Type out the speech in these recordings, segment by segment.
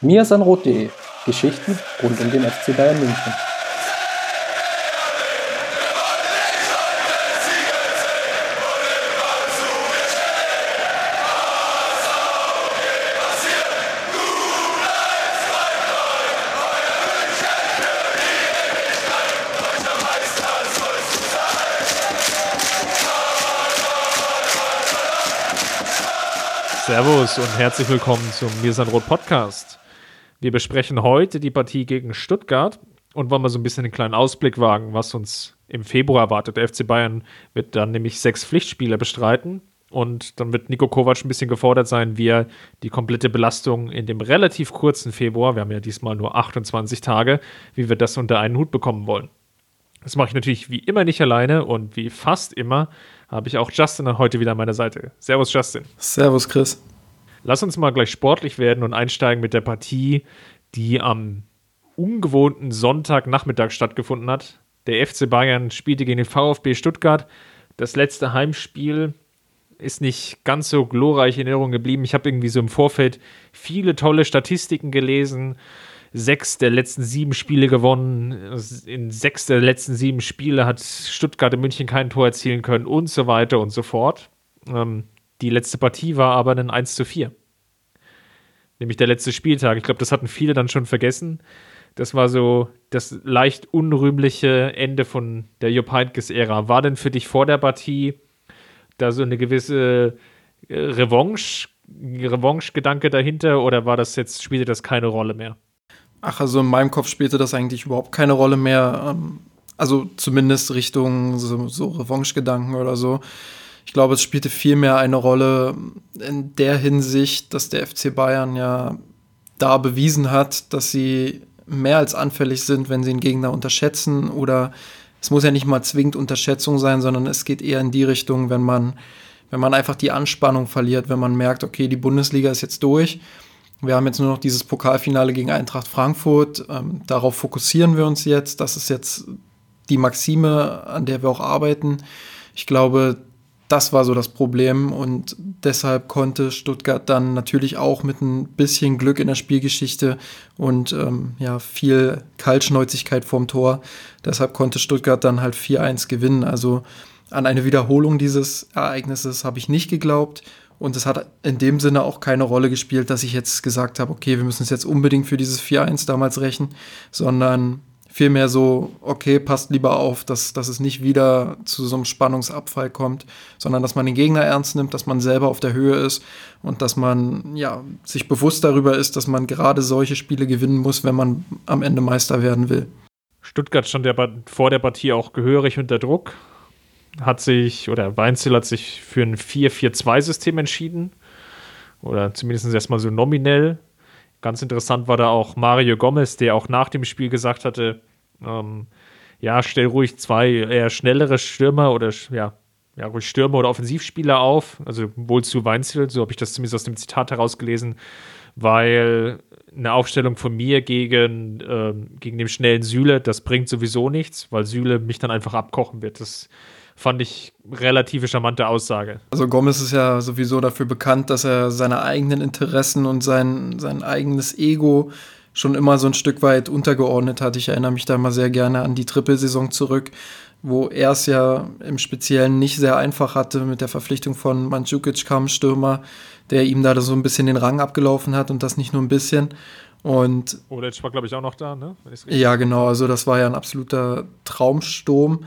mirsanrot.de Geschichten rund um den FC Bayern München. Servus und herzlich willkommen zum Mirsanrot Podcast. Wir besprechen heute die Partie gegen Stuttgart und wollen mal so ein bisschen einen kleinen Ausblick wagen, was uns im Februar erwartet. Der FC Bayern wird dann nämlich sechs Pflichtspiele bestreiten und dann wird Nico Kovac ein bisschen gefordert sein, wie er die komplette Belastung in dem relativ kurzen Februar, wir haben ja diesmal nur 28 Tage, wie wir das unter einen Hut bekommen wollen. Das mache ich natürlich wie immer nicht alleine und wie fast immer habe ich auch Justin heute wieder an meiner Seite. Servus, Justin. Servus, Chris. Lass uns mal gleich sportlich werden und einsteigen mit der Partie, die am ungewohnten Sonntagnachmittag stattgefunden hat. Der FC Bayern spielte gegen den VfB Stuttgart. Das letzte Heimspiel ist nicht ganz so glorreich in Erinnerung geblieben. Ich habe irgendwie so im Vorfeld viele tolle Statistiken gelesen sechs der letzten sieben Spiele gewonnen. In sechs der letzten sieben Spiele hat Stuttgart in München kein Tor erzielen können und so weiter und so fort. Ähm, die letzte Partie war aber ein 1 zu 4. Nämlich der letzte Spieltag. Ich glaube, das hatten viele dann schon vergessen. Das war so das leicht unrühmliche Ende von der Jupp Heynckes-Ära. War denn für dich vor der Partie da so eine gewisse äh, Revanche, Revanche-Gedanke dahinter oder war das jetzt, spielte das keine Rolle mehr? Ach, also in meinem Kopf spielte das eigentlich überhaupt keine Rolle mehr. Ähm, also zumindest Richtung so, so Revanche-Gedanken oder so. Ich glaube, es spielte vielmehr eine Rolle in der Hinsicht, dass der FC Bayern ja da bewiesen hat, dass sie mehr als anfällig sind, wenn sie einen Gegner unterschätzen oder es muss ja nicht mal zwingend Unterschätzung sein, sondern es geht eher in die Richtung, wenn man, wenn man einfach die Anspannung verliert, wenn man merkt, okay, die Bundesliga ist jetzt durch wir haben jetzt nur noch dieses Pokalfinale gegen Eintracht Frankfurt. Ähm, darauf fokussieren wir uns jetzt. Das ist jetzt die Maxime, an der wir auch arbeiten. Ich glaube, das war so das Problem und deshalb konnte Stuttgart dann natürlich auch mit ein bisschen Glück in der Spielgeschichte und ähm, ja, viel Kaltschnäuzigkeit vorm Tor. Deshalb konnte Stuttgart dann halt 4-1 gewinnen. Also an eine Wiederholung dieses Ereignisses habe ich nicht geglaubt und es hat in dem Sinne auch keine Rolle gespielt, dass ich jetzt gesagt habe, okay, wir müssen es jetzt unbedingt für dieses 4-1 damals rächen, sondern vielmehr so, okay, passt lieber auf, dass, dass es nicht wieder zu so einem Spannungsabfall kommt, sondern dass man den Gegner ernst nimmt, dass man selber auf der Höhe ist und dass man ja, sich bewusst darüber ist, dass man gerade solche Spiele gewinnen muss, wenn man am Ende Meister werden will. Stuttgart stand ja vor der Partie auch gehörig unter Druck, hat sich, oder Weinzel hat sich für ein 4-4-2-System entschieden. Oder zumindest erstmal so nominell. Ganz interessant war da auch Mario Gomez, der auch nach dem Spiel gesagt hatte, ähm, ja, stell ruhig zwei eher schnellere Stürmer oder ja, ja, ruhig Stürmer oder Offensivspieler auf. Also wohl zu Weinzel, so habe ich das zumindest aus dem Zitat herausgelesen, weil eine Aufstellung von mir gegen, ähm, gegen den schnellen Süle, das bringt sowieso nichts, weil Süle mich dann einfach abkochen wird. Das fand ich relativ charmante Aussage. Also Gomez ist ja sowieso dafür bekannt, dass er seine eigenen Interessen und sein, sein eigenes Ego schon immer so ein Stück weit untergeordnet hat. Ich erinnere mich da mal sehr gerne an die Trippelsaison zurück, wo er es ja im Speziellen nicht sehr einfach hatte mit der Verpflichtung von Mandzukic kam Stürmer, der ihm da so ein bisschen den Rang abgelaufen hat und das nicht nur ein bisschen. Und Olic war, glaube ich, auch noch da, ne? Ja, genau. Also das war ja ein absoluter Traumsturm.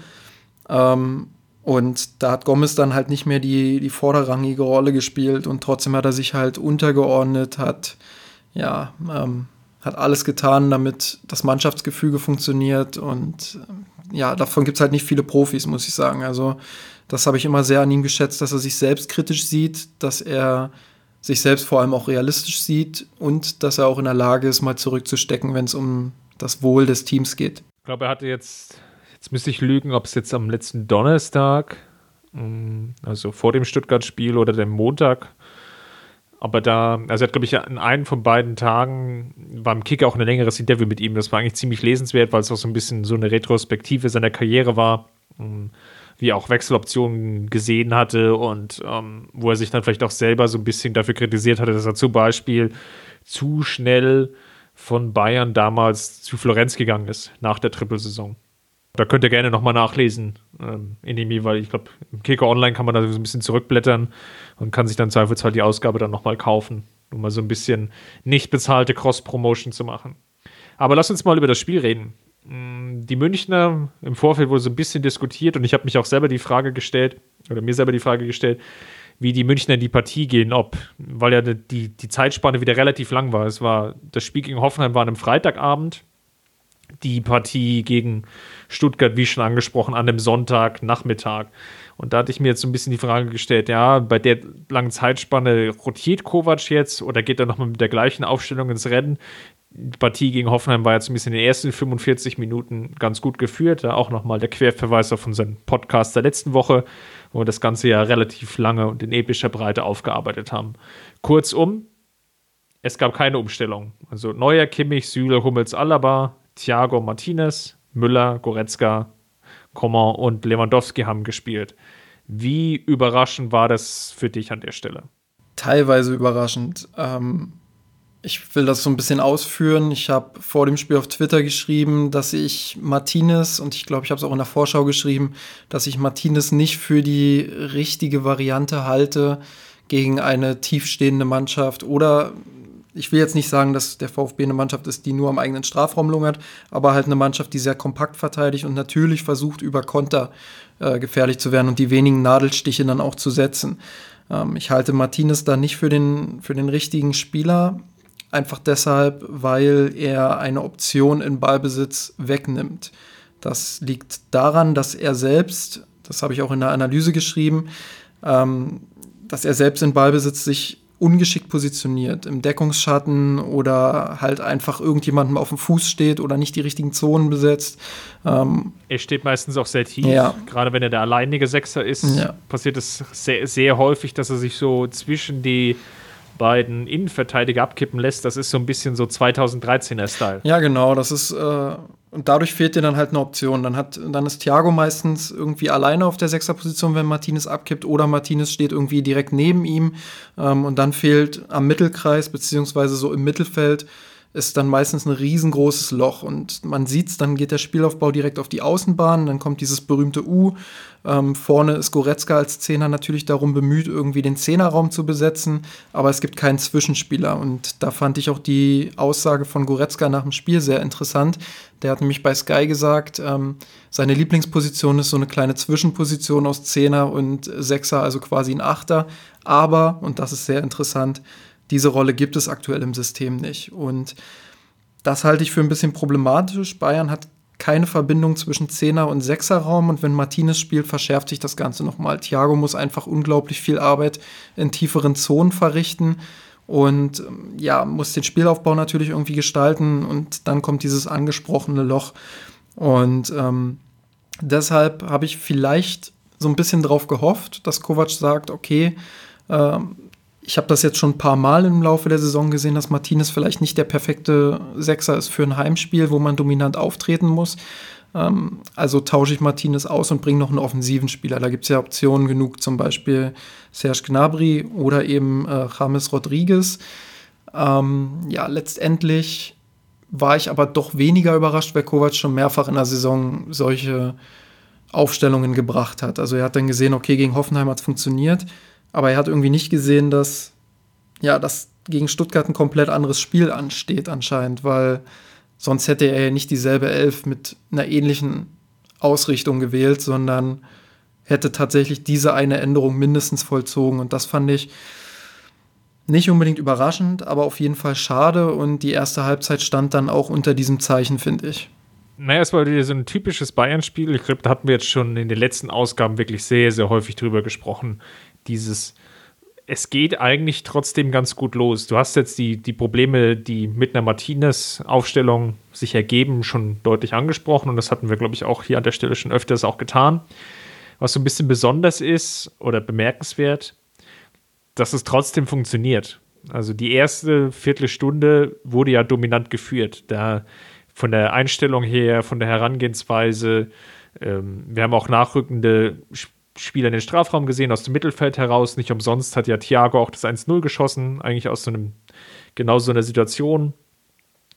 Ähm, und da hat Gomez dann halt nicht mehr die, die vorderrangige Rolle gespielt und trotzdem hat er sich halt untergeordnet, hat, ja, ähm, hat alles getan, damit das Mannschaftsgefüge funktioniert und ja, davon gibt es halt nicht viele Profis, muss ich sagen. Also das habe ich immer sehr an ihm geschätzt, dass er sich selbst kritisch sieht, dass er sich selbst vor allem auch realistisch sieht und dass er auch in der Lage ist, mal zurückzustecken, wenn es um das Wohl des Teams geht. Ich glaube, er hatte jetzt Jetzt müsste ich lügen, ob es jetzt am letzten Donnerstag, mm, also vor dem Stuttgart-Spiel oder dem Montag, aber da, also er hat, glaube ich, in einem von beiden Tagen war im Kicker auch ein längeres Interview mit ihm. Das war eigentlich ziemlich lesenswert, weil es auch so ein bisschen so eine Retrospektive seiner Karriere war, mm, wie er auch Wechseloptionen gesehen hatte und ähm, wo er sich dann vielleicht auch selber so ein bisschen dafür kritisiert hatte, dass er zum Beispiel zu schnell von Bayern damals zu Florenz gegangen ist, nach der Trippelsaison. Da könnt ihr gerne nochmal nachlesen ähm, in dem weil ich glaube, im Kicker Online kann man da so ein bisschen zurückblättern und kann sich dann zweifelsfall die Ausgabe dann nochmal kaufen, um mal so ein bisschen nicht bezahlte Cross-Promotion zu machen. Aber lass uns mal über das Spiel reden. Mm, die Münchner, im Vorfeld wurde so ein bisschen diskutiert und ich habe mich auch selber die Frage gestellt, oder mir selber die Frage gestellt, wie die Münchner in die Partie gehen, ob, weil ja die, die Zeitspanne wieder relativ lang war. Es war, das Spiel gegen Hoffenheim war an einem Freitagabend, die Partie gegen Stuttgart, wie schon angesprochen, an einem Sonntagnachmittag. Und da hatte ich mir jetzt so ein bisschen die Frage gestellt, ja, bei der langen Zeitspanne rotiert Kovac jetzt oder geht er nochmal mit der gleichen Aufstellung ins Rennen? Die Partie gegen Hoffenheim war jetzt ein bisschen in den ersten 45 Minuten ganz gut geführt. Da auch nochmal der Querverweis auf unseren Podcast der letzten Woche, wo wir das Ganze ja relativ lange und in epischer Breite aufgearbeitet haben. Kurzum, es gab keine Umstellung. Also Neuer, Kimmich, Süle, Hummels, Alaba, Thiago Martinez, Müller, Goretzka, Coman und Lewandowski haben gespielt. Wie überraschend war das für dich an der Stelle? Teilweise überraschend. Ähm, ich will das so ein bisschen ausführen. Ich habe vor dem Spiel auf Twitter geschrieben, dass ich Martinez, und ich glaube, ich habe es auch in der Vorschau geschrieben, dass ich Martinez nicht für die richtige Variante halte gegen eine tiefstehende Mannschaft oder ich will jetzt nicht sagen, dass der VfB eine Mannschaft ist, die nur am eigenen Strafraum lungert, aber halt eine Mannschaft, die sehr kompakt verteidigt und natürlich versucht, über Konter äh, gefährlich zu werden und die wenigen Nadelstiche dann auch zu setzen. Ähm, ich halte Martinez da nicht für den, für den richtigen Spieler, einfach deshalb, weil er eine Option in Ballbesitz wegnimmt. Das liegt daran, dass er selbst, das habe ich auch in der Analyse geschrieben, ähm, dass er selbst in Ballbesitz sich ungeschickt positioniert, im Deckungsschatten oder halt einfach irgendjemandem auf dem Fuß steht oder nicht die richtigen Zonen besetzt. Ähm, er steht meistens auch sehr tief. Ja. Gerade wenn er der alleinige Sechser ist, ja. passiert es sehr, sehr häufig, dass er sich so zwischen die beiden Innenverteidiger abkippen lässt. Das ist so ein bisschen so 2013er Style. Ja, genau. Das ist äh, und dadurch fehlt dir dann halt eine Option. Dann, hat, dann ist Thiago meistens irgendwie alleine auf der Sechserposition, wenn Martinez abkippt, oder Martinez steht irgendwie direkt neben ihm. Ähm, und dann fehlt am Mittelkreis, beziehungsweise so im Mittelfeld, ist dann meistens ein riesengroßes Loch und man sieht es, dann geht der Spielaufbau direkt auf die Außenbahn, dann kommt dieses berühmte U. Ähm, vorne ist Goretzka als Zehner natürlich darum bemüht, irgendwie den Zehnerraum zu besetzen, aber es gibt keinen Zwischenspieler und da fand ich auch die Aussage von Goretzka nach dem Spiel sehr interessant. Der hat nämlich bei Sky gesagt, ähm, seine Lieblingsposition ist so eine kleine Zwischenposition aus Zehner und Sechser, also quasi ein Achter, aber, und das ist sehr interessant, diese Rolle gibt es aktuell im System nicht. Und das halte ich für ein bisschen problematisch. Bayern hat keine Verbindung zwischen Zehner- und Sechserraum und wenn Martinez spielt, verschärft sich das Ganze nochmal. Thiago muss einfach unglaublich viel Arbeit in tieferen Zonen verrichten und ähm, ja, muss den Spielaufbau natürlich irgendwie gestalten und dann kommt dieses angesprochene Loch. Und ähm, deshalb habe ich vielleicht so ein bisschen drauf gehofft, dass Kovac sagt, okay, ähm, ich habe das jetzt schon ein paar Mal im Laufe der Saison gesehen, dass Martinez vielleicht nicht der perfekte Sechser ist für ein Heimspiel, wo man dominant auftreten muss. Ähm, also tausche ich Martinez aus und bringe noch einen offensiven Spieler. Da gibt es ja Optionen genug, zum Beispiel Serge Gnabry oder eben äh, James Rodriguez. Ähm, ja, letztendlich war ich aber doch weniger überrascht, weil Kovac schon mehrfach in der Saison solche Aufstellungen gebracht hat. Also er hat dann gesehen, okay, gegen Hoffenheim hat es funktioniert aber er hat irgendwie nicht gesehen, dass, ja, dass gegen Stuttgart ein komplett anderes Spiel ansteht anscheinend, weil sonst hätte er ja nicht dieselbe Elf mit einer ähnlichen Ausrichtung gewählt, sondern hätte tatsächlich diese eine Änderung mindestens vollzogen. Und das fand ich nicht unbedingt überraschend, aber auf jeden Fall schade. Und die erste Halbzeit stand dann auch unter diesem Zeichen, finde ich. Naja, es war wieder so ein typisches Bayern-Spiel. Ich glaube, da hatten wir jetzt schon in den letzten Ausgaben wirklich sehr, sehr häufig drüber gesprochen dieses, es geht eigentlich trotzdem ganz gut los. Du hast jetzt die, die Probleme, die mit einer Martinez-Aufstellung sich ergeben, schon deutlich angesprochen und das hatten wir, glaube ich, auch hier an der Stelle schon öfters auch getan. Was so ein bisschen besonders ist oder bemerkenswert, dass es trotzdem funktioniert. Also die erste Viertelstunde wurde ja dominant geführt. Da von der Einstellung her, von der Herangehensweise, ähm, wir haben auch nachrückende Spieler in den Strafraum gesehen, aus dem Mittelfeld heraus. Nicht umsonst hat ja Thiago auch das 1-0 geschossen, eigentlich aus so einem genau so eine Situation.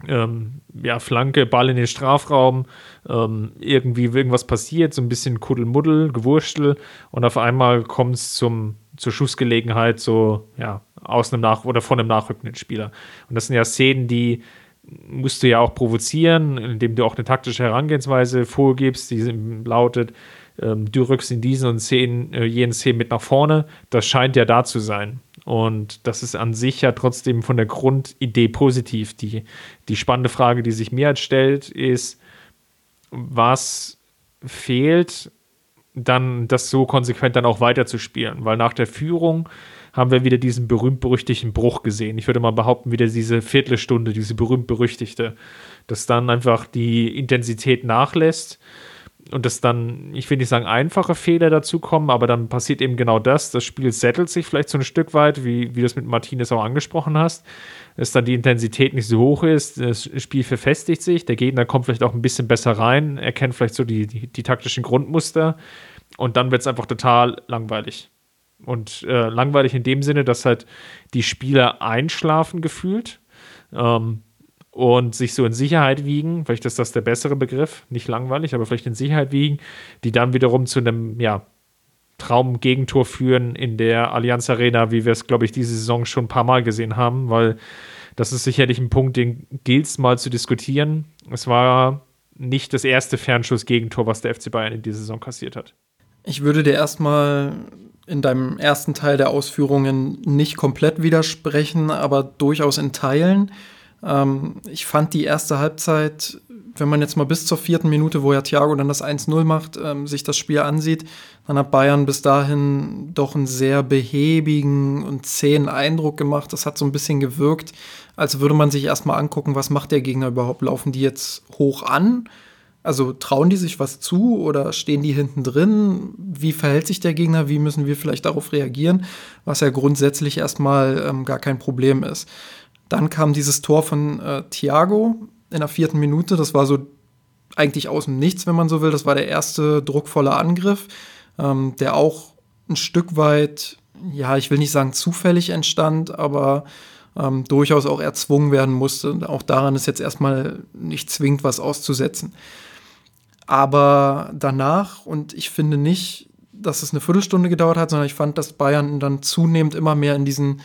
Ähm, ja, Flanke, Ball in den Strafraum, ähm, irgendwie irgendwas passiert, so ein bisschen Kuddelmuddel, Gewurstel und auf einmal kommt es zur Schussgelegenheit so ja aus einem Nach oder von einem nachrückenden Spieler. Und das sind ja Szenen, die musst du ja auch provozieren, indem du auch eine taktische Herangehensweise vorgibst, die lautet, ähm, du rückst in diesen und Szenen, äh, jenen Szenen mit nach vorne. Das scheint ja da zu sein. Und das ist an sich ja trotzdem von der Grundidee positiv. Die, die spannende Frage, die sich mir halt stellt, ist, was fehlt, dann das so konsequent dann auch weiterzuspielen? Weil nach der Führung haben wir wieder diesen berühmt-berüchtigten Bruch gesehen. Ich würde mal behaupten, wieder diese Viertelstunde, diese berühmt-berüchtigte, dass dann einfach die Intensität nachlässt und dass dann, ich will nicht sagen, einfache Fehler dazukommen, aber dann passiert eben genau das. Das Spiel settelt sich vielleicht so ein Stück weit, wie, wie du es mit Martinez auch angesprochen hast, dass dann die Intensität nicht so hoch ist, das Spiel verfestigt sich, der Gegner kommt vielleicht auch ein bisschen besser rein, erkennt vielleicht so die, die, die taktischen Grundmuster und dann wird es einfach total langweilig. Und äh, langweilig in dem Sinne, dass halt die Spieler einschlafen gefühlt ähm, und sich so in Sicherheit wiegen. Vielleicht ist das der bessere Begriff, nicht langweilig, aber vielleicht in Sicherheit wiegen, die dann wiederum zu einem, ja, Traum-Gegentor führen in der Allianz Arena, wie wir es, glaube ich, diese Saison schon ein paar Mal gesehen haben, weil das ist sicherlich ein Punkt, den gilt es mal zu diskutieren. Es war nicht das erste Fernschuss-Gegentor, was der FC Bayern in dieser Saison kassiert hat. Ich würde dir erstmal in deinem ersten Teil der Ausführungen nicht komplett widersprechen, aber durchaus in Teilen. Ähm, ich fand die erste Halbzeit, wenn man jetzt mal bis zur vierten Minute, wo ja Thiago dann das 1-0 macht, ähm, sich das Spiel ansieht, dann hat Bayern bis dahin doch einen sehr behäbigen und zähen Eindruck gemacht. Das hat so ein bisschen gewirkt, als würde man sich erstmal angucken, was macht der Gegner überhaupt? Laufen die jetzt hoch an? Also trauen die sich was zu oder stehen die hinten drin? Wie verhält sich der Gegner? Wie müssen wir vielleicht darauf reagieren? Was ja grundsätzlich erstmal ähm, gar kein Problem ist. Dann kam dieses Tor von äh, Thiago in der vierten Minute. Das war so eigentlich aus dem Nichts, wenn man so will. Das war der erste druckvolle Angriff, ähm, der auch ein Stück weit, ja, ich will nicht sagen zufällig entstand, aber ähm, durchaus auch erzwungen werden musste. Auch daran ist jetzt erstmal nicht zwingend was auszusetzen. Aber danach, und ich finde nicht, dass es eine Viertelstunde gedauert hat, sondern ich fand, dass Bayern dann zunehmend immer mehr in diesen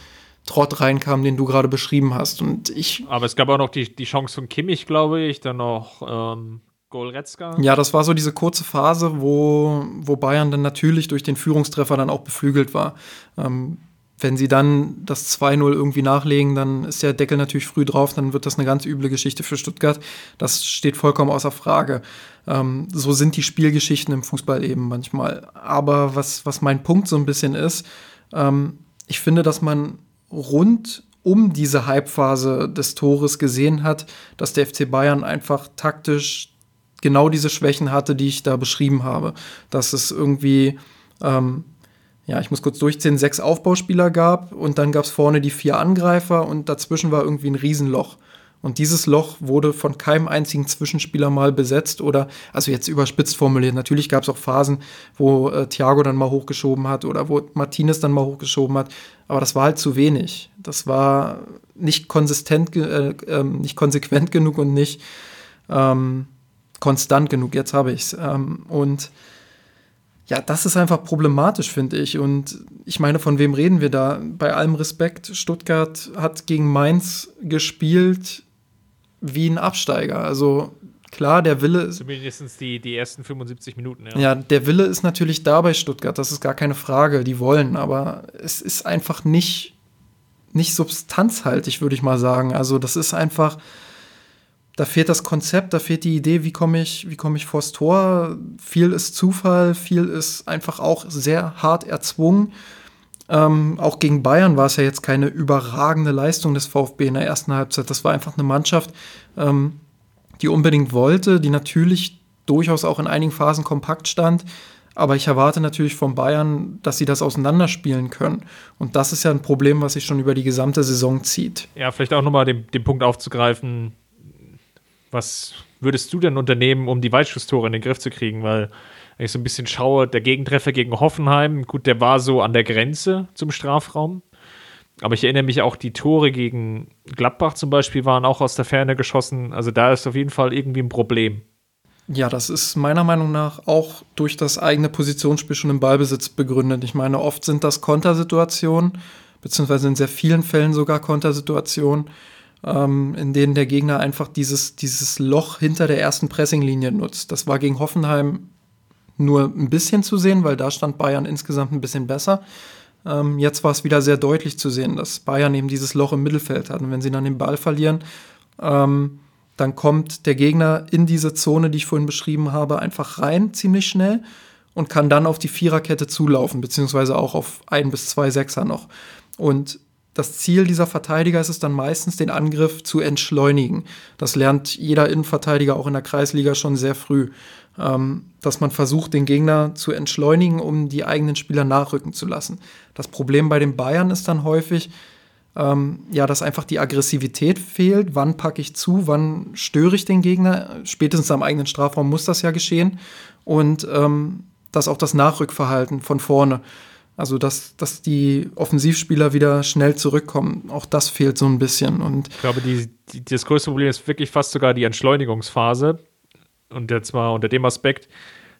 Trott reinkam, den du gerade beschrieben hast. Und ich. Aber es gab auch noch die, die Chance von Kimmich, glaube ich, dann noch ähm, Goretzka. Ja, das war so diese kurze Phase, wo, wo Bayern dann natürlich durch den Führungstreffer dann auch beflügelt war. Ähm, wenn sie dann das 2-0 irgendwie nachlegen, dann ist der Deckel natürlich früh drauf, dann wird das eine ganz üble Geschichte für Stuttgart. Das steht vollkommen außer Frage. Ähm, so sind die Spielgeschichten im Fußball eben manchmal. Aber was, was mein Punkt so ein bisschen ist, ähm, ich finde, dass man rund um diese Hypephase des Tores gesehen hat, dass der FC Bayern einfach taktisch genau diese Schwächen hatte, die ich da beschrieben habe. Dass es irgendwie ähm, ja, ich muss kurz durchziehen, sechs Aufbauspieler gab und dann gab es vorne die vier Angreifer und dazwischen war irgendwie ein Riesenloch. Und dieses Loch wurde von keinem einzigen Zwischenspieler mal besetzt oder, also jetzt überspitzt formuliert, natürlich gab es auch Phasen, wo äh, Thiago dann mal hochgeschoben hat oder wo Martinez dann mal hochgeschoben hat, aber das war halt zu wenig. Das war nicht konsistent, äh, äh, nicht konsequent genug und nicht ähm, konstant genug. Jetzt habe ich es. Ähm, und ja, das ist einfach problematisch, finde ich. Und ich meine, von wem reden wir da? Bei allem Respekt, Stuttgart hat gegen Mainz gespielt wie ein Absteiger. Also klar, der Wille ist. Zumindest die, die ersten 75 Minuten, ja. Ja, der Wille ist natürlich da bei Stuttgart, das ist gar keine Frage. Die wollen, aber es ist einfach nicht, nicht substanzhaltig, würde ich mal sagen. Also, das ist einfach da fehlt das Konzept, da fehlt die Idee, wie komme ich, wie komme ich vors Tor. Viel ist Zufall, viel ist einfach auch sehr hart erzwungen. Ähm, auch gegen Bayern war es ja jetzt keine überragende Leistung des VfB in der ersten Halbzeit. Das war einfach eine Mannschaft, ähm, die unbedingt wollte, die natürlich durchaus auch in einigen Phasen kompakt stand. Aber ich erwarte natürlich von Bayern, dass sie das auseinanderspielen können. Und das ist ja ein Problem, was sich schon über die gesamte Saison zieht. Ja, vielleicht auch nochmal den, den Punkt aufzugreifen, was würdest du denn unternehmen, um die Weitschusstore in den Griff zu kriegen? Weil wenn ich so ein bisschen schaue, der Gegentreffer gegen Hoffenheim, gut, der war so an der Grenze zum Strafraum. Aber ich erinnere mich auch, die Tore gegen Gladbach zum Beispiel waren auch aus der Ferne geschossen. Also da ist auf jeden Fall irgendwie ein Problem. Ja, das ist meiner Meinung nach auch durch das eigene Positionsspiel schon im Ballbesitz begründet. Ich meine, oft sind das Kontersituationen, beziehungsweise in sehr vielen Fällen sogar Kontersituationen, ähm, in denen der Gegner einfach dieses, dieses Loch hinter der ersten Pressinglinie nutzt. Das war gegen Hoffenheim nur ein bisschen zu sehen, weil da stand Bayern insgesamt ein bisschen besser. Ähm, jetzt war es wieder sehr deutlich zu sehen, dass Bayern eben dieses Loch im Mittelfeld hat. Und wenn sie dann den Ball verlieren, ähm, dann kommt der Gegner in diese Zone, die ich vorhin beschrieben habe, einfach rein, ziemlich schnell und kann dann auf die Viererkette zulaufen, beziehungsweise auch auf ein bis zwei Sechser noch. Und das Ziel dieser Verteidiger ist es dann meistens, den Angriff zu entschleunigen. Das lernt jeder Innenverteidiger auch in der Kreisliga schon sehr früh ähm, dass man versucht, den Gegner zu entschleunigen, um die eigenen Spieler nachrücken zu lassen. Das Problem bei den Bayern ist dann häufig, ähm, ja, dass einfach die Aggressivität fehlt. Wann packe ich zu? Wann störe ich den Gegner? Spätestens am eigenen Strafraum muss das ja geschehen. Und ähm, dass auch das Nachrückverhalten von vorne, also dass, dass die Offensivspieler wieder schnell zurückkommen, auch das fehlt so ein bisschen. Und ich glaube, die, die, das größte Problem ist wirklich fast sogar die Entschleunigungsphase und jetzt mal unter dem Aspekt,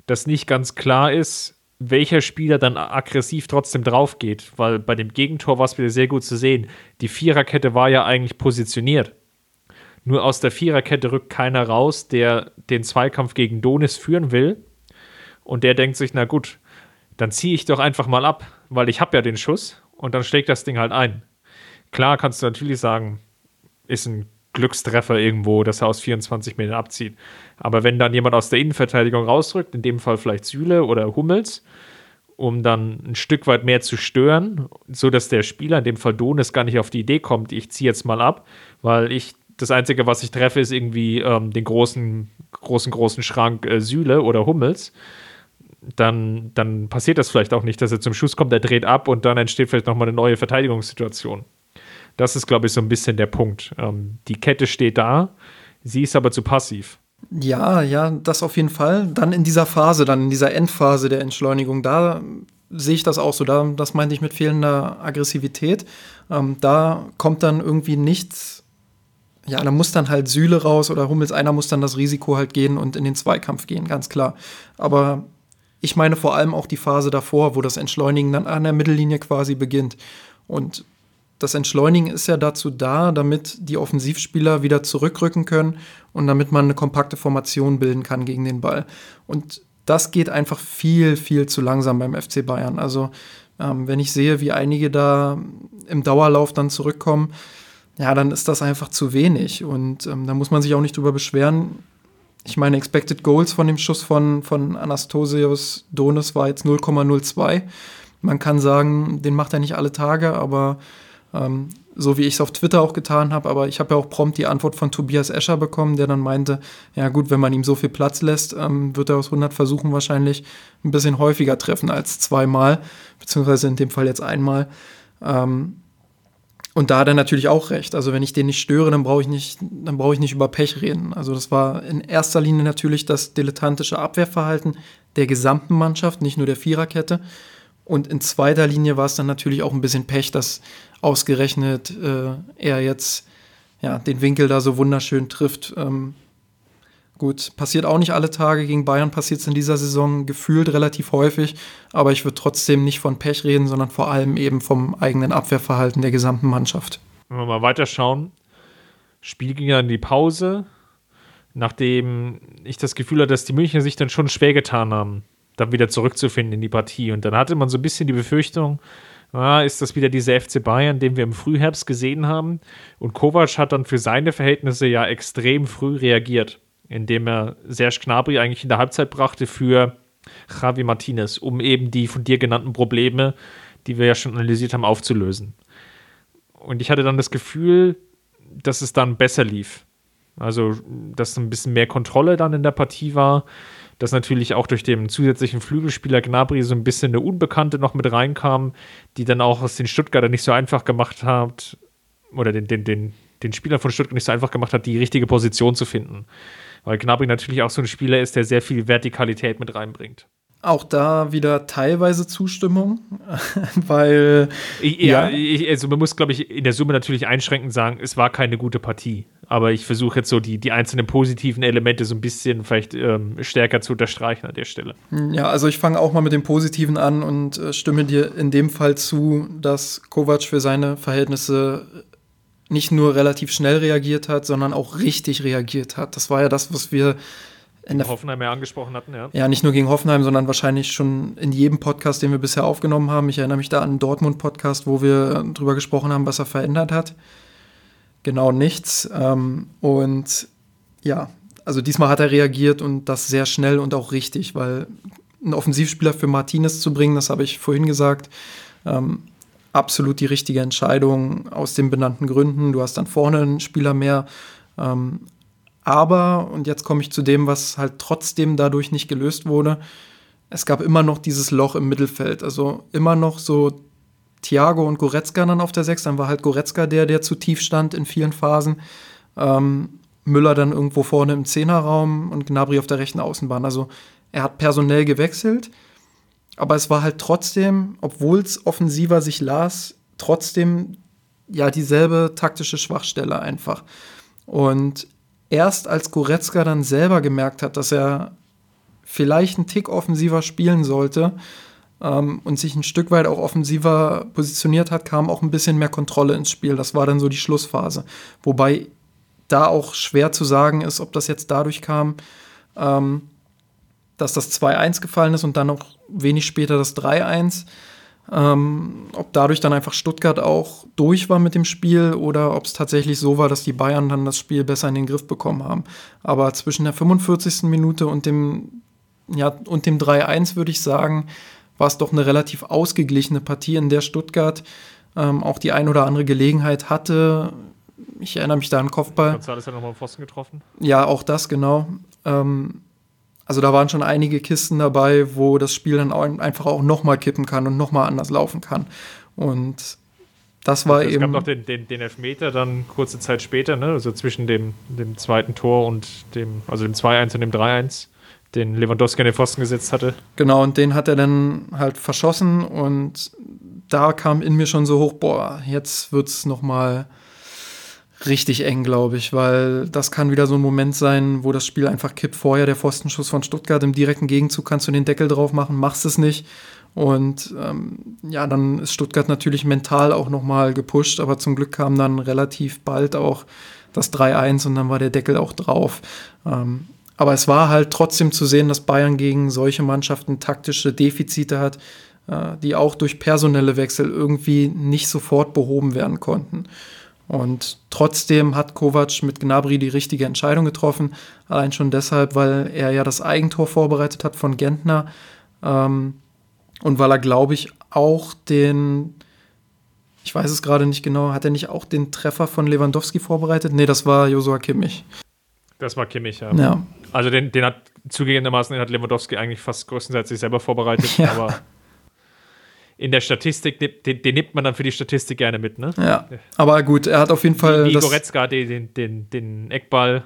dass nicht ganz klar ist, welcher Spieler dann aggressiv trotzdem drauf geht, weil bei dem Gegentor war es wieder sehr gut zu sehen. Die Viererkette war ja eigentlich positioniert. Nur aus der Viererkette rückt keiner raus, der den Zweikampf gegen Donis führen will. Und der denkt sich, na gut, dann ziehe ich doch einfach mal ab, weil ich habe ja den Schuss und dann schlägt das Ding halt ein. Klar kannst du natürlich sagen, ist ein Glückstreffer irgendwo, dass er aus 24 Metern abzieht. Aber wenn dann jemand aus der Innenverteidigung rausrückt, in dem Fall vielleicht Süle oder Hummels, um dann ein Stück weit mehr zu stören, sodass der Spieler, in dem Fall Donis, gar nicht auf die Idee kommt, ich ziehe jetzt mal ab, weil ich das Einzige, was ich treffe, ist irgendwie ähm, den großen, großen, großen Schrank äh, Süle oder Hummels. Dann, dann passiert das vielleicht auch nicht, dass er zum Schuss kommt, er dreht ab und dann entsteht vielleicht nochmal eine neue Verteidigungssituation. Das ist, glaube ich, so ein bisschen der Punkt. Ähm, die Kette steht da, sie ist aber zu passiv. Ja, ja, das auf jeden Fall. Dann in dieser Phase, dann in dieser Endphase der Entschleunigung, da sehe ich das auch so. Da, das meinte ich mit fehlender Aggressivität. Ähm, da kommt dann irgendwie nichts. Ja, da muss dann halt Sühle raus oder Hummels, einer muss dann das Risiko halt gehen und in den Zweikampf gehen, ganz klar. Aber ich meine vor allem auch die Phase davor, wo das Entschleunigen dann an der Mittellinie quasi beginnt. Und das Entschleunigen ist ja dazu da, damit die Offensivspieler wieder zurückrücken können und damit man eine kompakte Formation bilden kann gegen den Ball. Und das geht einfach viel, viel zu langsam beim FC Bayern. Also ähm, wenn ich sehe, wie einige da im Dauerlauf dann zurückkommen, ja, dann ist das einfach zu wenig. Und ähm, da muss man sich auch nicht drüber beschweren. Ich meine, Expected Goals von dem Schuss von, von Anastasios Donis war jetzt 0,02. Man kann sagen, den macht er nicht alle Tage, aber ähm, so wie ich es auf Twitter auch getan habe, aber ich habe ja auch prompt die Antwort von Tobias Escher bekommen, der dann meinte, ja gut, wenn man ihm so viel Platz lässt, ähm, wird er aus 100 Versuchen wahrscheinlich ein bisschen häufiger treffen als zweimal, beziehungsweise in dem Fall jetzt einmal. Ähm, und da hat er natürlich auch recht. Also wenn ich den nicht störe, dann brauche ich nicht, dann brauche ich nicht über Pech reden. Also das war in erster Linie natürlich das dilettantische Abwehrverhalten der gesamten Mannschaft, nicht nur der Viererkette. Und in zweiter Linie war es dann natürlich auch ein bisschen Pech, dass ausgerechnet äh, er jetzt ja, den Winkel da so wunderschön trifft. Ähm, gut, passiert auch nicht alle Tage. Gegen Bayern passiert es in dieser Saison gefühlt relativ häufig. Aber ich würde trotzdem nicht von Pech reden, sondern vor allem eben vom eigenen Abwehrverhalten der gesamten Mannschaft. Wenn wir mal weiterschauen. Spiel ging ja in die Pause, nachdem ich das Gefühl hatte, dass die Münchner sich dann schon schwer getan haben dann wieder zurückzufinden in die Partie. Und dann hatte man so ein bisschen die Befürchtung, ah, ist das wieder dieser FC Bayern, den wir im Frühherbst gesehen haben? Und Kovac hat dann für seine Verhältnisse ja extrem früh reagiert, indem er Serge Gnabry eigentlich in der Halbzeit brachte für Javi Martinez, um eben die von dir genannten Probleme, die wir ja schon analysiert haben, aufzulösen. Und ich hatte dann das Gefühl, dass es dann besser lief. Also, dass ein bisschen mehr Kontrolle dann in der Partie war dass natürlich auch durch den zusätzlichen Flügelspieler Gnabry so ein bisschen eine Unbekannte noch mit reinkam, die dann auch aus den Stuttgarter nicht so einfach gemacht hat, oder den, den, den, den Spieler von Stuttgart nicht so einfach gemacht hat, die richtige Position zu finden. Weil Gnabry natürlich auch so ein Spieler ist, der sehr viel Vertikalität mit reinbringt. auch da wieder teilweise Zustimmung, weil ja, ja. Ich, also man muss, glaube ich, in der Summe natürlich einschränkend sagen, es war keine gute Partie. Aber ich versuche jetzt so die, die einzelnen positiven Elemente so ein bisschen vielleicht ähm, stärker zu unterstreichen an der Stelle. Ja, also ich fange auch mal mit dem Positiven an und äh, stimme dir in dem Fall zu, dass Kovac für seine Verhältnisse nicht nur relativ schnell reagiert hat, sondern auch richtig reagiert hat. Das war ja das, was wir in der Hoffenheim ja angesprochen hatten, ja. Ja, nicht nur gegen Hoffenheim, sondern wahrscheinlich schon in jedem Podcast, den wir bisher aufgenommen haben. Ich erinnere mich da an einen Dortmund-Podcast, wo wir drüber gesprochen haben, was er verändert hat. Genau nichts. Ähm, und ja, also diesmal hat er reagiert und das sehr schnell und auch richtig, weil einen Offensivspieler für Martinez zu bringen, das habe ich vorhin gesagt, ähm, absolut die richtige Entscheidung aus den benannten Gründen. Du hast dann vorne einen Spieler mehr. Ähm, aber, und jetzt komme ich zu dem, was halt trotzdem dadurch nicht gelöst wurde, es gab immer noch dieses Loch im Mittelfeld. Also immer noch so Thiago und Goretzka dann auf der 6. Dann war halt Goretzka der, der zu tief stand in vielen Phasen. Ähm, Müller dann irgendwo vorne im Zehnerraum und Gnabry auf der rechten Außenbahn. Also er hat personell gewechselt, aber es war halt trotzdem, obwohl es offensiver sich las, trotzdem ja dieselbe taktische Schwachstelle einfach. Und erst als Goretzka dann selber gemerkt hat, dass er vielleicht einen Tick offensiver spielen sollte ähm, und sich ein Stück weit auch offensiver positioniert hat, kam auch ein bisschen mehr Kontrolle ins Spiel. Das war dann so die Schlussphase. Wobei da auch schwer zu sagen ist, ob das jetzt dadurch kam, ähm, dass das 2-1 gefallen ist und dann noch wenig später das 3-1. Ähm, ob dadurch dann einfach Stuttgart auch durch war mit dem Spiel oder ob es tatsächlich so war, dass die Bayern dann das Spiel besser in den Griff bekommen haben. Aber zwischen der 45. Minute und dem, ja, und dem 3-1 würde ich sagen, war es doch eine relativ ausgeglichene Partie, in der Stuttgart ähm, auch die ein oder andere Gelegenheit hatte. Ich erinnere mich da an Kopfball. González hat nochmal Pfosten getroffen. Ja, auch das, genau. Ähm, also da waren schon einige Kisten dabei, wo das Spiel dann auch einfach auch nochmal kippen kann und nochmal anders laufen kann. Und das war es eben. Es gab noch den, den, den, Elfmeter dann kurze Zeit später, ne? also zwischen dem, dem zweiten Tor und dem, also dem 2-1 und dem 3-1, den Lewandowski an den Pfosten gesetzt hatte. Genau, und den hat er dann halt verschossen und da kam in mir schon so hoch, boah, jetzt wird es nochmal richtig eng, glaube ich, weil das kann wieder so ein Moment sein, wo das Spiel einfach kippt. Vorher der Pfostenschuss von Stuttgart im direkten Gegenzug kannst du den Deckel drauf machen, machst es nicht. Und ähm, ja, dann ist Stuttgart natürlich mental auch nochmal gepusht, aber zum Glück kam dann relativ bald auch das 3-1 und dann war der Deckel auch drauf. Ähm, aber es war halt trotzdem zu sehen, dass Bayern gegen solche Mannschaften taktische Defizite hat, äh, die auch durch personelle Wechsel irgendwie nicht sofort behoben werden konnten. Und trotzdem hat Kovac mit Gnabry die richtige Entscheidung getroffen. Allein schon deshalb, weil er ja das Eigentor vorbereitet hat von Gentner. Ähm, und weil er, glaube ich, auch den, ich weiß es gerade nicht genau, hat er nicht auch den Treffer von Lewandowski vorbereitet? Nee, das war Josua Kimmich. Das war Kimmich, ja. ja. Also den, den hat zugegebenermaßen den hat Lewandowski eigentlich fast größtenteils sich selber vorbereitet, ja. aber in der Statistik, den, den, nimmt man dann für die Statistik gerne mit, ne? Ja, aber gut, er hat auf jeden Fall. Wie, wie Goretzka, den, den, den Eckball,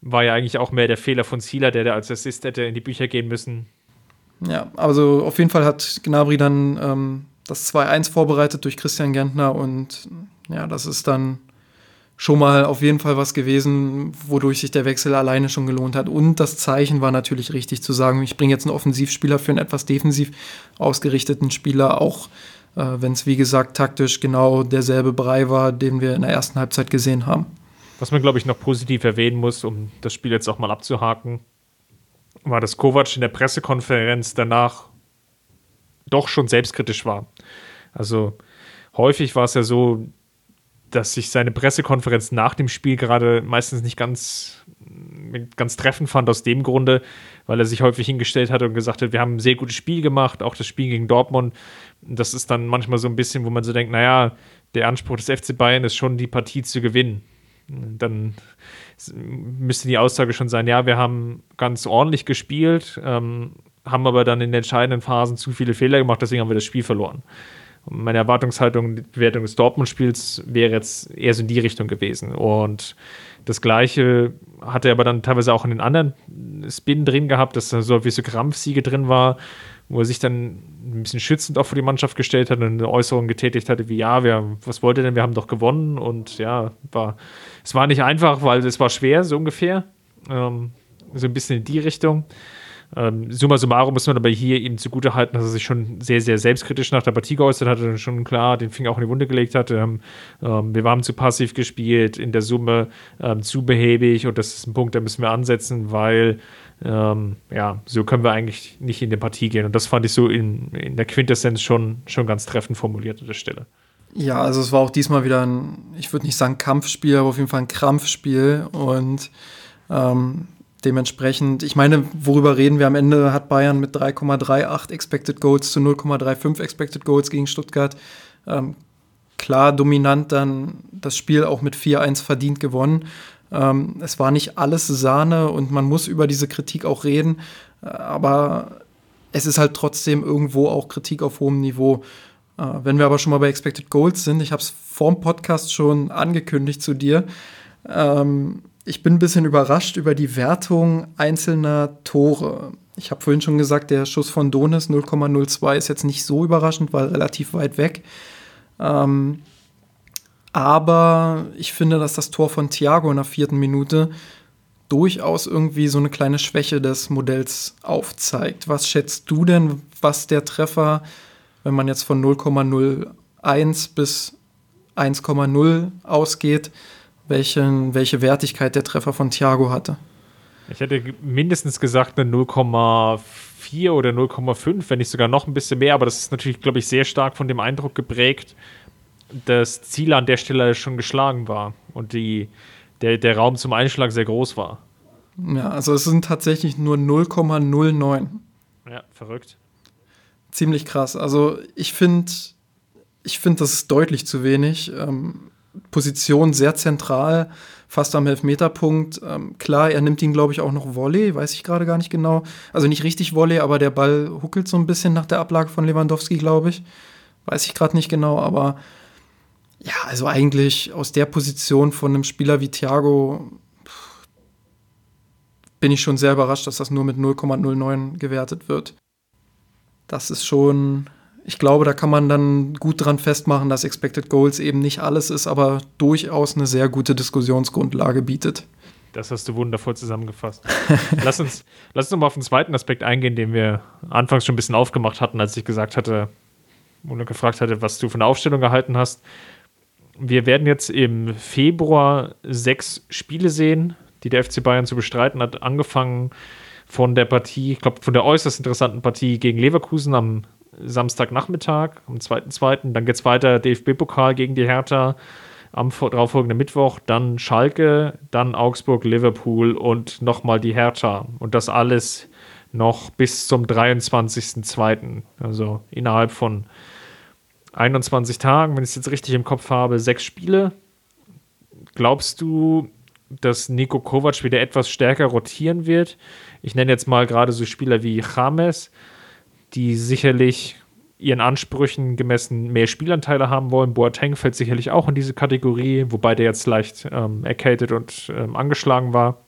war ja eigentlich auch mehr der Fehler von Zieler, der da als Assist hätte in die Bücher gehen müssen. Ja, also auf jeden Fall hat Gnabry dann ähm, das 2-1 vorbereitet durch Christian Gentner und ja, das ist dann schon mal auf jeden Fall was gewesen, wodurch sich der Wechsel alleine schon gelohnt hat. Und das Zeichen war natürlich richtig zu sagen, ich bringe jetzt einen Offensivspieler für einen etwas defensiv ausgerichteten Spieler, auch äh, wenn es wie gesagt taktisch genau derselbe Brei war, den wir in der ersten Halbzeit gesehen haben. Was man, glaube ich, noch positiv erwähnen muss, um das Spiel jetzt auch mal abzuhaken, war, dass Kovac in der Pressekonferenz danach doch schon selbstkritisch war. Also häufig war es ja so, dass ich seine Pressekonferenz nach dem Spiel gerade meistens nicht ganz, ganz treffend fand, aus dem Grunde, weil er sich häufig hingestellt hat und gesagt hat, wir haben ein sehr gutes Spiel gemacht, auch das Spiel gegen Dortmund. Das ist dann manchmal so ein bisschen, wo man so denkt, naja, der Anspruch des FC Bayern ist schon, die Partie zu gewinnen. Dann müsste die Aussage schon sein, ja, wir haben ganz ordentlich gespielt, ähm, haben aber dann in den entscheidenden Phasen zu viele Fehler gemacht, deswegen haben wir das Spiel verloren. Meine Erwartungshaltung, die Bewertung des Dortmund-Spiels wäre jetzt eher so in die Richtung gewesen. Und das Gleiche hat er aber dann teilweise auch in den anderen Spin drin gehabt, dass da so wie so Krampfsiege drin war, wo er sich dann ein bisschen schützend auch vor die Mannschaft gestellt hat und eine Äußerung getätigt hatte, wie ja, wir, was wollt ihr denn, wir haben doch gewonnen und ja, war, es war nicht einfach, weil es war schwer, so ungefähr, ähm, so ein bisschen in die Richtung. Ähm, summa summarum muss man aber hier ihm zugutehalten, dass er sich schon sehr, sehr selbstkritisch nach der Partie geäußert hat und schon klar den Finger auch in die Wunde gelegt hat. Ähm, ähm, wir waren zu passiv gespielt, in der Summe ähm, zu behäbig und das ist ein Punkt, da müssen wir ansetzen, weil ähm, ja, so können wir eigentlich nicht in die Partie gehen. Und das fand ich so in, in der Quintessenz schon, schon ganz treffend formuliert an der Stelle. Ja, also es war auch diesmal wieder ein, ich würde nicht sagen Kampfspiel, aber auf jeden Fall ein Krampfspiel und ähm, Dementsprechend, ich meine, worüber reden wir am Ende? Hat Bayern mit 3,38 Expected Goals zu 0,35 Expected Goals gegen Stuttgart ähm, klar dominant dann das Spiel auch mit 4-1 verdient gewonnen. Ähm, es war nicht alles Sahne und man muss über diese Kritik auch reden, äh, aber es ist halt trotzdem irgendwo auch Kritik auf hohem Niveau. Äh, wenn wir aber schon mal bei Expected Goals sind, ich habe es vorm Podcast schon angekündigt zu dir. Ähm, ich bin ein bisschen überrascht über die Wertung einzelner Tore. Ich habe vorhin schon gesagt, der Schuss von Donis 0,02 ist jetzt nicht so überraschend, weil relativ weit weg. Ähm, aber ich finde, dass das Tor von Thiago in der vierten Minute durchaus irgendwie so eine kleine Schwäche des Modells aufzeigt. Was schätzt du denn, was der Treffer, wenn man jetzt von 0,01 bis 1,0 ausgeht, welchen, welche Wertigkeit der Treffer von Thiago hatte. Ich hätte mindestens gesagt eine 0,4 oder 0,5, wenn nicht sogar noch ein bisschen mehr, aber das ist natürlich, glaube ich, sehr stark von dem Eindruck geprägt, dass Ziel an der Stelle schon geschlagen war und die, der, der Raum zum Einschlag sehr groß war. Ja, also es sind tatsächlich nur 0,09. Ja, verrückt. Ziemlich krass. Also ich finde, ich finde, das ist deutlich zu wenig. Ähm, Position sehr zentral, fast am Elfmeterpunkt. Ähm, klar, er nimmt ihn, glaube ich, auch noch Volley, weiß ich gerade gar nicht genau. Also nicht richtig Volley, aber der Ball huckelt so ein bisschen nach der Ablage von Lewandowski, glaube ich. Weiß ich gerade nicht genau, aber ja, also eigentlich aus der Position von einem Spieler wie Thiago bin ich schon sehr überrascht, dass das nur mit 0,09 gewertet wird. Das ist schon ich glaube, da kann man dann gut dran festmachen, dass Expected Goals eben nicht alles ist, aber durchaus eine sehr gute Diskussionsgrundlage bietet. Das hast du wundervoll zusammengefasst. lass, uns, lass uns mal auf den zweiten Aspekt eingehen, den wir anfangs schon ein bisschen aufgemacht hatten, als ich gesagt hatte oder gefragt hatte, was du von der Aufstellung gehalten hast. Wir werden jetzt im Februar sechs Spiele sehen, die der FC Bayern zu bestreiten hat, angefangen von der Partie, ich glaube, von der äußerst interessanten Partie gegen Leverkusen am Samstagnachmittag, am 2.2. Dann geht es weiter, DFB-Pokal gegen die Hertha am darauffolgenden Mittwoch, dann Schalke, dann Augsburg, Liverpool und nochmal die Hertha. Und das alles noch bis zum 23.2. Also innerhalb von 21 Tagen, wenn ich es jetzt richtig im Kopf habe, sechs Spiele. Glaubst du, dass Nico Kovac wieder etwas stärker rotieren wird? Ich nenne jetzt mal gerade so Spieler wie James, die sicherlich ihren Ansprüchen gemessen mehr Spielanteile haben wollen. Boateng fällt sicherlich auch in diese Kategorie, wobei der jetzt leicht ähm, erkältet und ähm, angeschlagen war.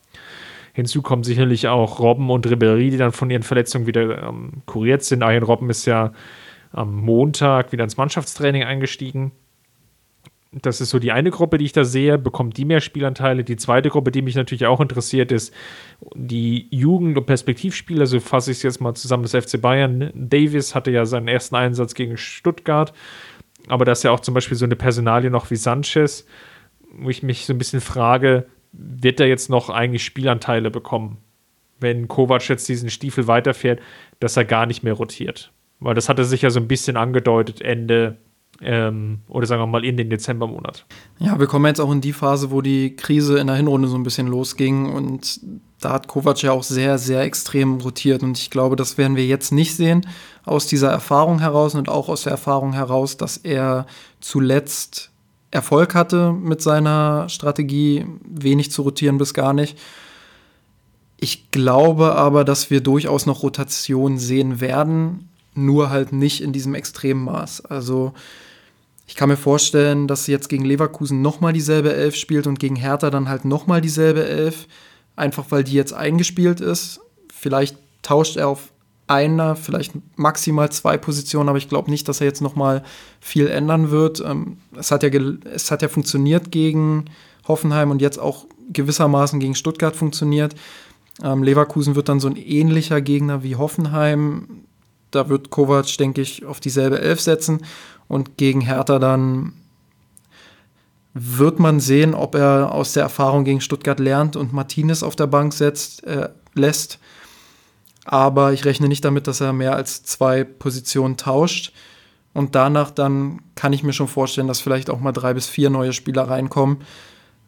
Hinzu kommen sicherlich auch Robben und Ribéry, die dann von ihren Verletzungen wieder ähm, kuriert sind. Arjen Robben ist ja am Montag wieder ins Mannschaftstraining eingestiegen das ist so die eine Gruppe, die ich da sehe, bekommt die mehr Spielanteile. Die zweite Gruppe, die mich natürlich auch interessiert, ist die Jugend- und Perspektivspieler. So fasse ich es jetzt mal zusammen, das FC Bayern. Davis hatte ja seinen ersten Einsatz gegen Stuttgart, aber da ist ja auch zum Beispiel so eine Personalie noch wie Sanchez, wo ich mich so ein bisschen frage, wird er jetzt noch eigentlich Spielanteile bekommen, wenn Kovac jetzt diesen Stiefel weiterfährt, dass er gar nicht mehr rotiert? Weil das hatte sich ja so ein bisschen angedeutet Ende ähm, oder sagen wir mal in den Dezembermonat. Ja, wir kommen jetzt auch in die Phase, wo die Krise in der Hinrunde so ein bisschen losging und da hat Kovac ja auch sehr, sehr extrem rotiert und ich glaube, das werden wir jetzt nicht sehen aus dieser Erfahrung heraus und auch aus der Erfahrung heraus, dass er zuletzt Erfolg hatte mit seiner Strategie, wenig zu rotieren bis gar nicht. Ich glaube aber, dass wir durchaus noch Rotation sehen werden, nur halt nicht in diesem extremen Maß. Also ich kann mir vorstellen, dass sie jetzt gegen Leverkusen nochmal dieselbe Elf spielt und gegen Hertha dann halt nochmal dieselbe Elf, einfach weil die jetzt eingespielt ist. Vielleicht tauscht er auf einer, vielleicht maximal zwei Positionen, aber ich glaube nicht, dass er jetzt nochmal viel ändern wird. Ähm, es, hat ja es hat ja funktioniert gegen Hoffenheim und jetzt auch gewissermaßen gegen Stuttgart funktioniert. Ähm, Leverkusen wird dann so ein ähnlicher Gegner wie Hoffenheim. Da wird Kovac, denke ich, auf dieselbe Elf setzen. Und gegen Hertha dann wird man sehen, ob er aus der Erfahrung gegen Stuttgart lernt und Martinez auf der Bank setzt, äh, lässt. Aber ich rechne nicht damit, dass er mehr als zwei Positionen tauscht. Und danach dann kann ich mir schon vorstellen, dass vielleicht auch mal drei bis vier neue Spieler reinkommen.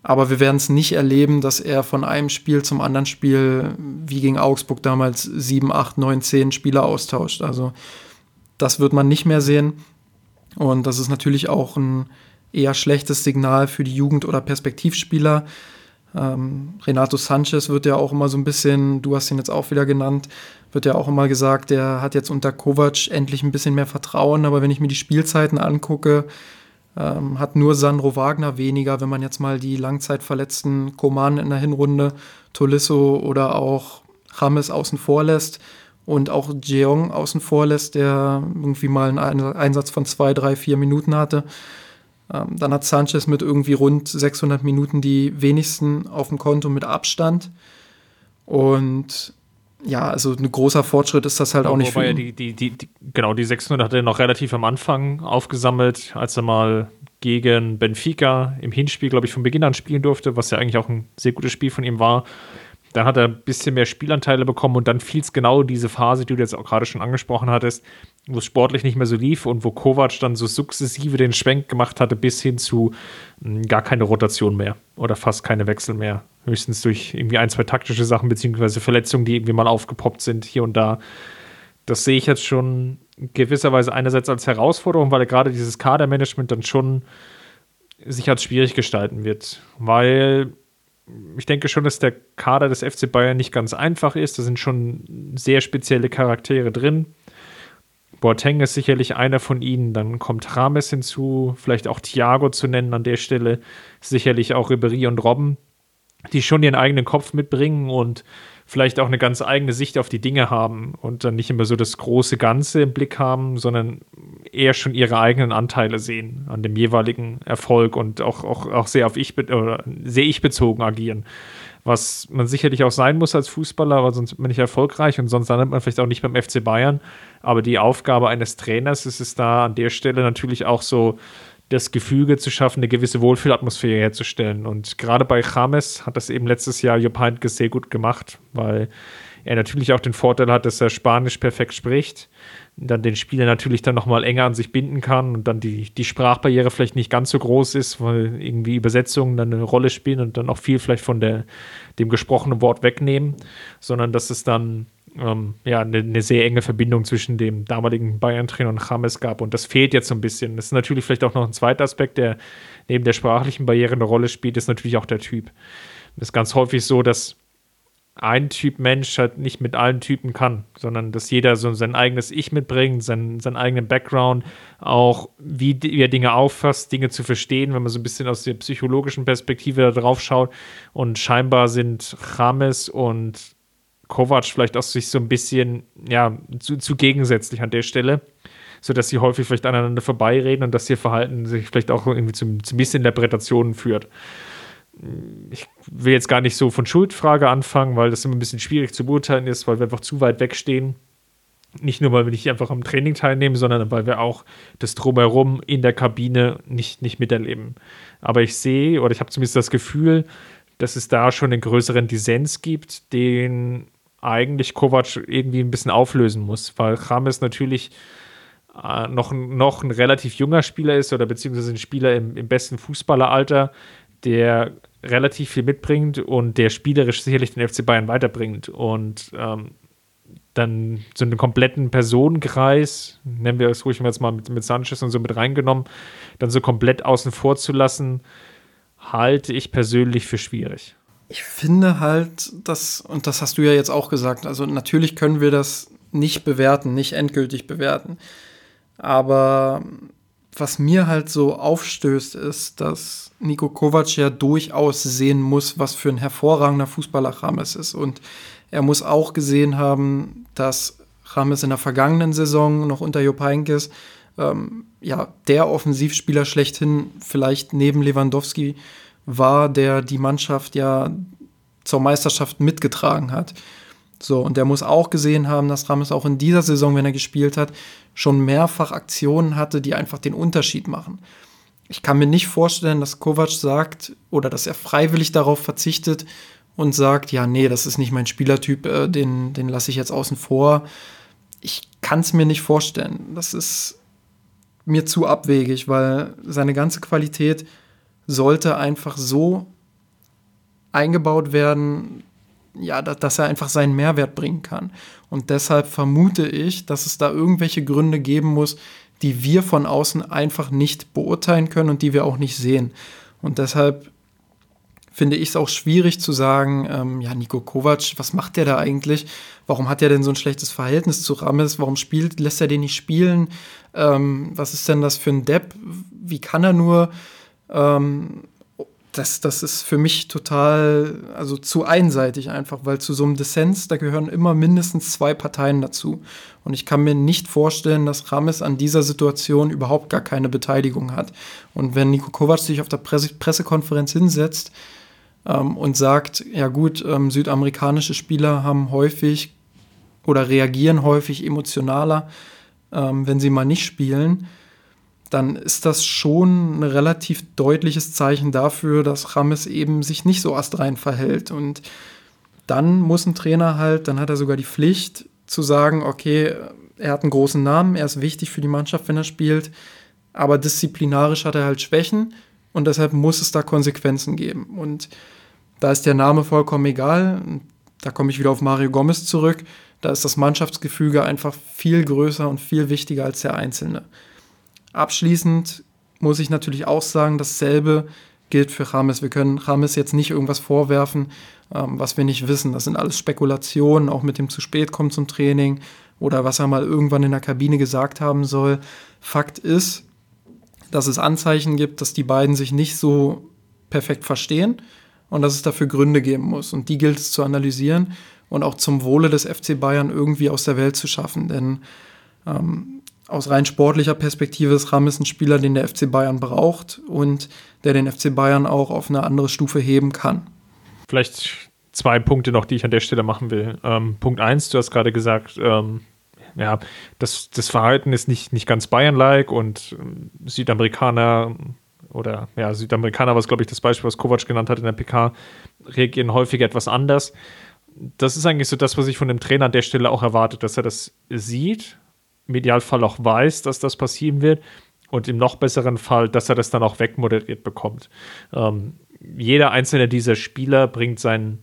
Aber wir werden es nicht erleben, dass er von einem Spiel zum anderen Spiel, wie gegen Augsburg damals, sieben, acht, neun, zehn Spieler austauscht. Also das wird man nicht mehr sehen. Und das ist natürlich auch ein eher schlechtes Signal für die Jugend- oder Perspektivspieler. Ähm, Renato Sanchez wird ja auch immer so ein bisschen, du hast ihn jetzt auch wieder genannt, wird ja auch immer gesagt, der hat jetzt unter Kovac endlich ein bisschen mehr Vertrauen. Aber wenn ich mir die Spielzeiten angucke, ähm, hat nur Sandro Wagner weniger, wenn man jetzt mal die langzeitverletzten Koman in der Hinrunde, Tolisso oder auch James außen vor lässt und auch Jeong außen vor lässt, der irgendwie mal einen Einsatz von zwei, drei, vier Minuten hatte. Ähm, dann hat Sanchez mit irgendwie rund 600 Minuten die wenigsten auf dem Konto mit Abstand. Und ja, also ein großer Fortschritt ist das halt auch nicht Wobei für ihn. Die, die, die, genau, die 600 hat er noch relativ am Anfang aufgesammelt, als er mal gegen Benfica im Hinspiel, glaube ich, von Beginn an spielen durfte, was ja eigentlich auch ein sehr gutes Spiel von ihm war. Dann hat er ein bisschen mehr Spielanteile bekommen und dann fiel es genau diese Phase, die du jetzt auch gerade schon angesprochen hattest, wo es sportlich nicht mehr so lief und wo Kovac dann so sukzessive den Schwenk gemacht hatte bis hin zu mh, hm, gar keine Rotation mehr oder fast keine Wechsel mehr. Höchstens durch irgendwie ein, zwei taktische Sachen beziehungsweise Verletzungen, die irgendwie mal aufgepoppt sind hier und da. Das sehe ich jetzt schon gewisserweise einerseits als Herausforderung, weil er gerade dieses Kadermanagement dann schon sich als schwierig gestalten wird, weil ich denke schon, dass der Kader des FC Bayern nicht ganz einfach ist. Da sind schon sehr spezielle Charaktere drin. Boateng ist sicherlich einer von ihnen. Dann kommt Rames hinzu, vielleicht auch Thiago zu nennen an der Stelle. Sicherlich auch Ribery und Robben, die schon ihren eigenen Kopf mitbringen und vielleicht auch eine ganz eigene Sicht auf die Dinge haben und dann nicht immer so das große Ganze im Blick haben, sondern eher schon ihre eigenen Anteile sehen an dem jeweiligen Erfolg und auch, auch, auch sehr auf ich oder sehr ich bezogen agieren. Was man sicherlich auch sein muss als Fußballer, aber sonst wird man nicht erfolgreich und sonst landet man vielleicht auch nicht beim FC Bayern. Aber die Aufgabe eines Trainers ist es da an der Stelle natürlich auch so, das Gefüge zu schaffen, eine gewisse Wohlfühlatmosphäre herzustellen. Und gerade bei James hat das eben letztes Jahr Jupp Heynckes sehr gut gemacht, weil er natürlich auch den Vorteil hat, dass er Spanisch perfekt spricht, dann den Spieler natürlich dann nochmal enger an sich binden kann und dann die, die Sprachbarriere vielleicht nicht ganz so groß ist, weil irgendwie Übersetzungen dann eine Rolle spielen und dann auch viel vielleicht von der, dem gesprochenen Wort wegnehmen, sondern dass es dann ähm, ja, eine, eine, sehr enge Verbindung zwischen dem damaligen Bayern-Trainer und James gab. Und das fehlt jetzt so ein bisschen. Das ist natürlich vielleicht auch noch ein zweiter Aspekt, der neben der sprachlichen Barriere eine Rolle spielt, ist natürlich auch der Typ. Das ist ganz häufig so, dass ein Typ Mensch halt nicht mit allen Typen kann, sondern dass jeder so sein eigenes Ich mitbringt, sein, seinen eigenen Background, auch wie, wie er Dinge auffasst, Dinge zu verstehen, wenn man so ein bisschen aus der psychologischen Perspektive da drauf schaut. Und scheinbar sind James und Kovac vielleicht auch sich so ein bisschen, ja, zu, zu gegensätzlich an der Stelle, sodass sie häufig vielleicht aneinander vorbeireden und dass ihr Verhalten sich vielleicht auch irgendwie zu ein bisschen Interpretationen führt. Ich will jetzt gar nicht so von Schuldfrage anfangen, weil das immer ein bisschen schwierig zu beurteilen ist, weil wir einfach zu weit wegstehen. Nicht nur, weil wir nicht einfach am Training teilnehmen, sondern weil wir auch das Drumherum in der Kabine nicht, nicht miterleben. Aber ich sehe, oder ich habe zumindest das Gefühl, dass es da schon einen größeren Dissens gibt, den eigentlich Kovac irgendwie ein bisschen auflösen muss, weil James natürlich äh, noch, noch ein relativ junger Spieler ist oder beziehungsweise ein Spieler im, im besten Fußballeralter, der relativ viel mitbringt und der spielerisch sicherlich den FC Bayern weiterbringt. Und ähm, dann so einen kompletten Personenkreis, nennen wir es ruhig mal jetzt mal mit, mit Sanchez und so mit reingenommen, dann so komplett außen vor zu lassen, halte ich persönlich für schwierig ich finde halt, dass, und das hast du ja jetzt auch gesagt, also natürlich können wir das nicht bewerten, nicht endgültig bewerten. Aber was mir halt so aufstößt, ist, dass Nico Kovac ja durchaus sehen muss, was für ein hervorragender Fußballer Rames ist. Und er muss auch gesehen haben, dass Rames in der vergangenen Saison noch unter Jupp Heynckes ähm, ja, der Offensivspieler schlechthin vielleicht neben Lewandowski war, der die Mannschaft ja zur Meisterschaft mitgetragen hat. So, und der muss auch gesehen haben, dass Rames auch in dieser Saison, wenn er gespielt hat, schon mehrfach Aktionen hatte, die einfach den Unterschied machen. Ich kann mir nicht vorstellen, dass Kovac sagt oder dass er freiwillig darauf verzichtet und sagt, ja, nee, das ist nicht mein Spielertyp, äh, den, den lasse ich jetzt außen vor. Ich kann es mir nicht vorstellen. Das ist mir zu abwegig, weil seine ganze Qualität sollte einfach so eingebaut werden, ja, dass er einfach seinen Mehrwert bringen kann. Und deshalb vermute ich, dass es da irgendwelche Gründe geben muss, die wir von außen einfach nicht beurteilen können und die wir auch nicht sehen. Und deshalb finde ich es auch schwierig zu sagen, ähm, ja, Nico Kovac, was macht der da eigentlich? Warum hat er denn so ein schlechtes Verhältnis zu Rames? Warum spielt, lässt er den nicht spielen? Ähm, was ist denn das für ein Depp? Wie kann er nur? Ähm, das, das ist für mich total, also zu einseitig einfach, weil zu so einem Dissens, da gehören immer mindestens zwei Parteien dazu. Und ich kann mir nicht vorstellen, dass Rames an dieser Situation überhaupt gar keine Beteiligung hat. Und wenn Nico Kovac sich auf der Presse Pressekonferenz hinsetzt ähm, und sagt, ja gut, ähm, südamerikanische Spieler haben häufig oder reagieren häufig emotionaler, ähm, wenn sie mal nicht spielen, dann ist das schon ein relativ deutliches Zeichen dafür, dass Rames eben sich nicht so astrein verhält. Und dann muss ein Trainer halt, dann hat er sogar die Pflicht zu sagen, okay, er hat einen großen Namen, er ist wichtig für die Mannschaft, wenn er spielt, aber disziplinarisch hat er halt Schwächen und deshalb muss es da Konsequenzen geben. Und da ist der Name vollkommen egal. Da komme ich wieder auf Mario Gomez zurück. Da ist das Mannschaftsgefüge einfach viel größer und viel wichtiger als der Einzelne. Abschließend muss ich natürlich auch sagen, dasselbe gilt für Rames. Wir können Rames jetzt nicht irgendwas vorwerfen, ähm, was wir nicht wissen. Das sind alles Spekulationen, auch mit dem zu spät kommen zum Training oder was er mal irgendwann in der Kabine gesagt haben soll. Fakt ist, dass es Anzeichen gibt, dass die beiden sich nicht so perfekt verstehen und dass es dafür Gründe geben muss. Und die gilt es zu analysieren und auch zum Wohle des FC Bayern irgendwie aus der Welt zu schaffen. Denn ähm, aus rein sportlicher Perspektive ist Rames ein Spieler, den der FC Bayern braucht und der den FC Bayern auch auf eine andere Stufe heben kann. Vielleicht zwei Punkte noch, die ich an der Stelle machen will. Ähm, Punkt eins, du hast gerade gesagt, ähm, ja, das, das Verhalten ist nicht, nicht ganz Bayern-like und ähm, Südamerikaner oder ja, Südamerikaner war glaube ich, das Beispiel, was Kovac genannt hat in der PK, reagieren häufig etwas anders. Das ist eigentlich so das, was ich von dem Trainer an der Stelle auch erwartet, dass er das sieht im Idealfall auch weiß, dass das passieren wird und im noch besseren Fall, dass er das dann auch wegmoderiert bekommt. Ähm, jeder einzelne dieser Spieler bringt seinen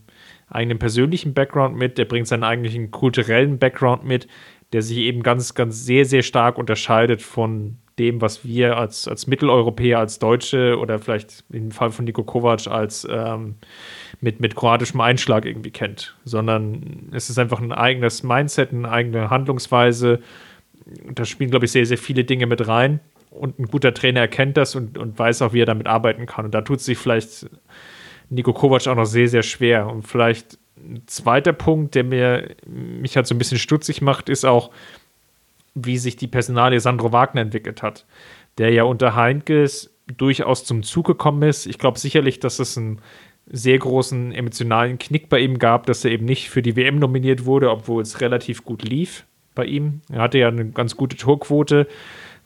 eigenen persönlichen Background mit, der bringt seinen eigentlichen kulturellen Background mit, der sich eben ganz, ganz sehr, sehr stark unterscheidet von dem, was wir als, als Mitteleuropäer, als Deutsche oder vielleicht im Fall von Niko Kovac als ähm, mit, mit kroatischem Einschlag irgendwie kennt, sondern es ist einfach ein eigenes Mindset, eine eigene Handlungsweise, da spielen, glaube ich, sehr, sehr viele Dinge mit rein. Und ein guter Trainer erkennt das und, und weiß auch, wie er damit arbeiten kann. Und da tut sich vielleicht Nico Kovac auch noch sehr, sehr schwer. Und vielleicht ein zweiter Punkt, der mir, mich halt so ein bisschen stutzig macht, ist auch, wie sich die Personalie Sandro Wagner entwickelt hat. Der ja unter Heinkes durchaus zum Zug gekommen ist. Ich glaube sicherlich, dass es einen sehr großen emotionalen Knick bei ihm gab, dass er eben nicht für die WM nominiert wurde, obwohl es relativ gut lief bei ihm. Er hatte ja eine ganz gute Torquote,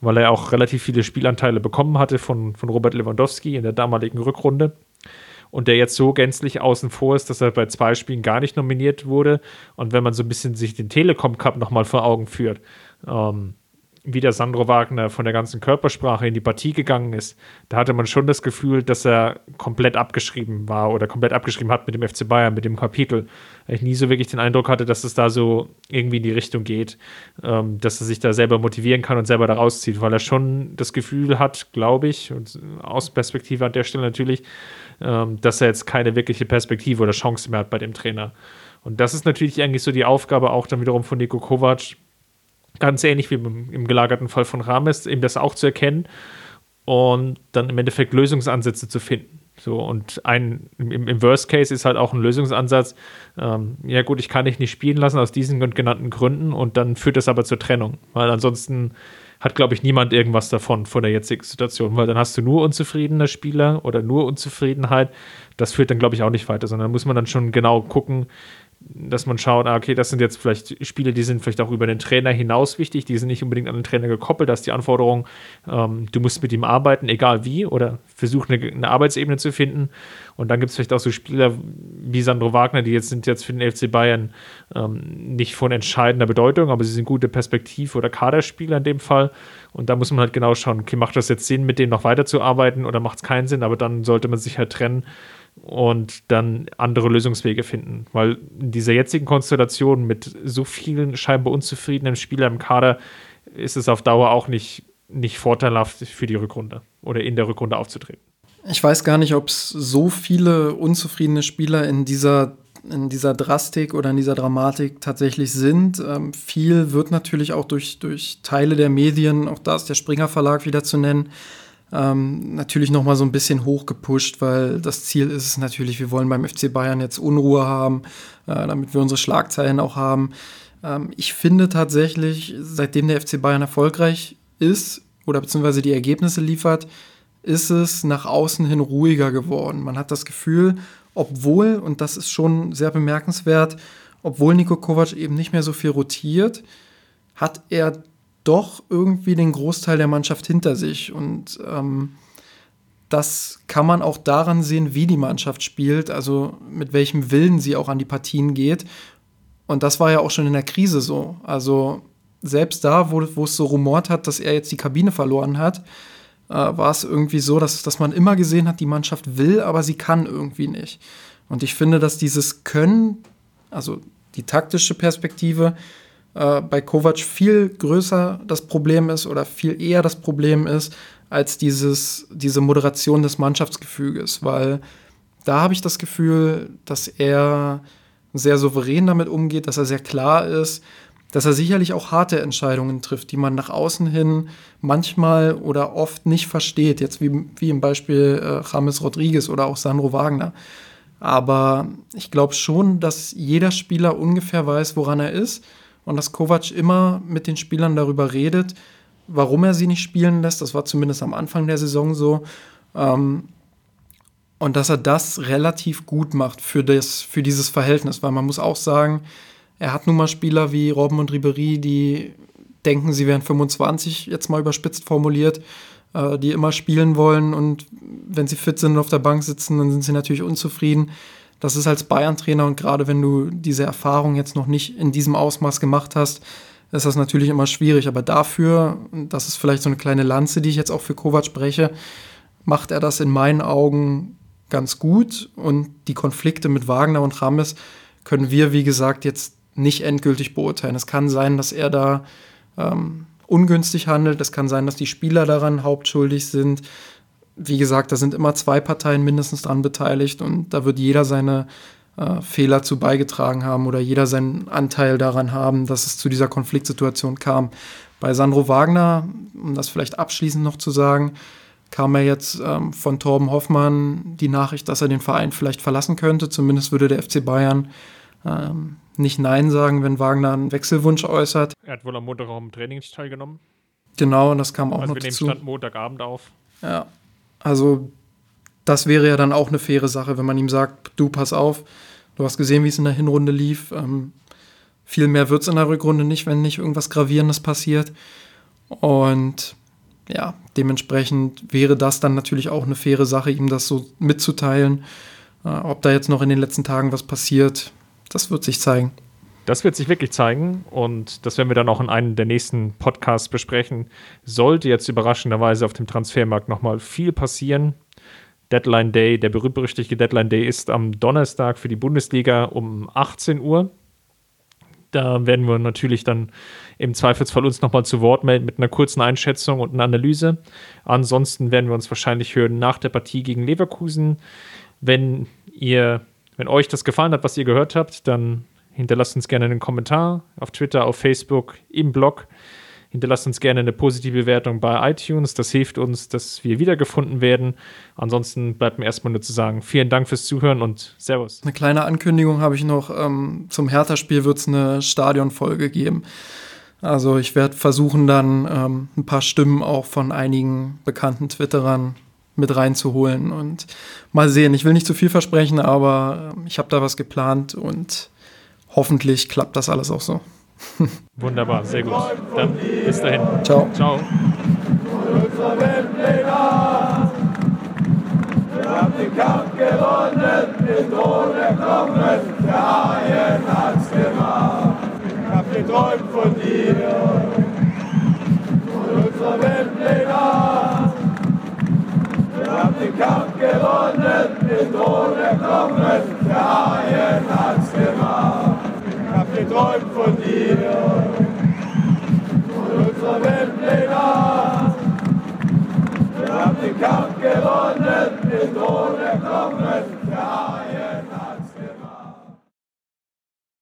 weil er auch relativ viele Spielanteile bekommen hatte von, von Robert Lewandowski in der damaligen Rückrunde. Und der jetzt so gänzlich außen vor ist, dass er bei zwei Spielen gar nicht nominiert wurde. Und wenn man so ein bisschen sich den Telekom Cup nochmal vor Augen führt, ähm, wie der Sandro Wagner von der ganzen Körpersprache in die Partie gegangen ist, da hatte man schon das Gefühl, dass er komplett abgeschrieben war oder komplett abgeschrieben hat mit dem FC Bayern, mit dem Kapitel. Ich nie so wirklich den Eindruck hatte, dass es da so irgendwie in die Richtung geht, ähm, dass er sich da selber motivieren kann und selber da rauszieht, weil er schon das Gefühl hat, glaube ich, und aus Perspektive an der Stelle natürlich, ähm, dass er jetzt keine wirkliche Perspektive oder Chance mehr hat bei dem Trainer. Und das ist natürlich eigentlich so die Aufgabe auch dann wiederum von Nico Kovac, ganz ähnlich wie im, im gelagerten Fall von Rames, eben das auch zu erkennen und dann im Endeffekt Lösungsansätze zu finden. So, und ein, im, im, Worst Case ist halt auch ein Lösungsansatz, ähm, ja gut, ich kann dich nicht spielen lassen aus diesen genannten Gründen und dann führt das aber zur Trennung, weil ansonsten hat, glaube ich, niemand irgendwas davon von der jetzigen Situation, weil dann hast du nur unzufriedene Spieler oder nur Unzufriedenheit. Das führt dann, glaube ich, auch nicht weiter, sondern muss man dann schon genau gucken, dass man schaut, ah, okay, das sind jetzt vielleicht Spiele, die sind vielleicht auch über den Trainer hinaus wichtig, die sind nicht unbedingt an den Trainer gekoppelt, da ist die Anforderung, ähm, du musst mit ihm arbeiten, egal wie, oder versuch eine, eine Arbeitsebene zu finden. Und dann gibt es vielleicht auch so Spieler wie Sandro Wagner, die jetzt sind jetzt für den FC Bayern ähm, nicht von entscheidender Bedeutung, aber sie sind gute Perspektiv- oder Kaderspieler in dem Fall. Und da muss man halt genau schauen, okay, macht das jetzt Sinn, mit dem noch weiterzuarbeiten oder macht es keinen Sinn, aber dann sollte man sich halt trennen und dann andere Lösungswege finden. Weil in dieser jetzigen Konstellation mit so vielen scheinbar unzufriedenen Spielern im Kader ist es auf Dauer auch nicht, nicht vorteilhaft für die Rückrunde oder in der Rückrunde aufzutreten. Ich weiß gar nicht, ob es so viele unzufriedene Spieler in dieser, in dieser Drastik oder in dieser Dramatik tatsächlich sind. Ähm, viel wird natürlich auch durch, durch Teile der Medien, auch da ist der Springer Verlag wieder zu nennen, ähm, natürlich noch mal so ein bisschen hochgepusht, weil das Ziel ist es natürlich, wir wollen beim FC Bayern jetzt Unruhe haben, äh, damit wir unsere Schlagzeilen auch haben. Ähm, ich finde tatsächlich, seitdem der FC Bayern erfolgreich ist oder beziehungsweise die Ergebnisse liefert, ist es nach außen hin ruhiger geworden. Man hat das Gefühl, obwohl, und das ist schon sehr bemerkenswert, obwohl Nico Kovac eben nicht mehr so viel rotiert, hat er doch irgendwie den Großteil der Mannschaft hinter sich. Und ähm, das kann man auch daran sehen, wie die Mannschaft spielt, also mit welchem Willen sie auch an die Partien geht. Und das war ja auch schon in der Krise so. Also selbst da, wo, wo es so rumort hat, dass er jetzt die Kabine verloren hat, äh, war es irgendwie so, dass, dass man immer gesehen hat, die Mannschaft will, aber sie kann irgendwie nicht. Und ich finde, dass dieses Können, also die taktische Perspektive, äh, bei Kovac viel größer das Problem ist oder viel eher das Problem ist, als dieses, diese Moderation des Mannschaftsgefüges, weil da habe ich das Gefühl, dass er sehr souverän damit umgeht, dass er sehr klar ist, dass er sicherlich auch harte Entscheidungen trifft, die man nach außen hin manchmal oder oft nicht versteht, jetzt wie, wie im Beispiel äh, James Rodriguez oder auch Sandro Wagner. Aber ich glaube schon, dass jeder Spieler ungefähr weiß, woran er ist und dass Kovac immer mit den Spielern darüber redet, warum er sie nicht spielen lässt. Das war zumindest am Anfang der Saison so. Ähm, und dass er das relativ gut macht für, das, für dieses Verhältnis, weil man muss auch sagen, er hat nun mal Spieler wie Robben und Ribery, die denken, sie wären 25, jetzt mal überspitzt formuliert, äh, die immer spielen wollen und wenn sie fit sind und auf der Bank sitzen, dann sind sie natürlich unzufrieden das ist als Bayern-Trainer und gerade wenn du diese Erfahrung jetzt noch nicht in diesem Ausmaß gemacht hast, ist das natürlich immer schwierig. Aber dafür, das ist vielleicht so eine kleine Lanze, die ich jetzt auch für Kovac spreche, macht er das in meinen Augen ganz gut. Und die Konflikte mit Wagner und Rames können wir, wie gesagt, jetzt nicht endgültig beurteilen. Es kann sein, dass er da ähm, ungünstig handelt. Es kann sein, dass die Spieler daran hauptschuldig sind wie gesagt, da sind immer zwei Parteien mindestens dran beteiligt und da wird jeder seine äh, Fehler zu beigetragen haben oder jeder seinen Anteil daran haben, dass es zu dieser Konfliktsituation kam. Bei Sandro Wagner, um das vielleicht abschließend noch zu sagen, kam er jetzt ähm, von Torben Hoffmann die Nachricht, dass er den Verein vielleicht verlassen könnte. Zumindest würde der FC Bayern ähm, nicht Nein sagen, wenn Wagner einen Wechselwunsch äußert. Er hat wohl am Montag auch im Training teilgenommen. Genau, und das kam auch also noch wir dazu. nehmen Stand Montagabend auf. Ja, also das wäre ja dann auch eine faire Sache, wenn man ihm sagt, du pass auf, du hast gesehen, wie es in der Hinrunde lief. Ähm, viel mehr wird es in der Rückrunde nicht, wenn nicht irgendwas Gravierendes passiert. Und ja, dementsprechend wäre das dann natürlich auch eine faire Sache, ihm das so mitzuteilen. Äh, ob da jetzt noch in den letzten Tagen was passiert, das wird sich zeigen. Das wird sich wirklich zeigen und das werden wir dann auch in einem der nächsten Podcasts besprechen. Sollte jetzt überraschenderweise auf dem Transfermarkt nochmal viel passieren. Deadline Day, der berühmt-berüchtigte Deadline Day ist am Donnerstag für die Bundesliga um 18 Uhr. Da werden wir natürlich dann im Zweifelsfall uns nochmal zu Wort melden mit einer kurzen Einschätzung und einer Analyse. Ansonsten werden wir uns wahrscheinlich hören nach der Partie gegen Leverkusen. Wenn ihr, wenn euch das gefallen hat, was ihr gehört habt, dann Hinterlasst uns gerne einen Kommentar auf Twitter, auf Facebook, im Blog. Hinterlasst uns gerne eine positive Bewertung bei iTunes. Das hilft uns, dass wir wiedergefunden werden. Ansonsten bleibt mir erstmal nur zu sagen, vielen Dank fürs Zuhören und Servus. Eine kleine Ankündigung habe ich noch. Ähm, zum Hertha-Spiel wird es eine Stadionfolge geben. Also ich werde versuchen, dann ähm, ein paar Stimmen auch von einigen bekannten Twitterern mit reinzuholen und mal sehen. Ich will nicht zu viel versprechen, aber ähm, ich habe da was geplant und hoffentlich klappt das alles auch so. Wunderbar, sehr gut. Dann bis dahin. Ciao. Ciao. Den Kampf gewonnen, den Tod erklommen, der Haien hat's gemacht. Hab geträumt von dir, von unserer Weltleger. Wir haben den Kampf gewonnen, den Tod erklommen, der Haien hat's gemacht wir träumen von dir. Von unserer Welt legal. Wir haben den Kampf gewonnen, den Tod erkommen, der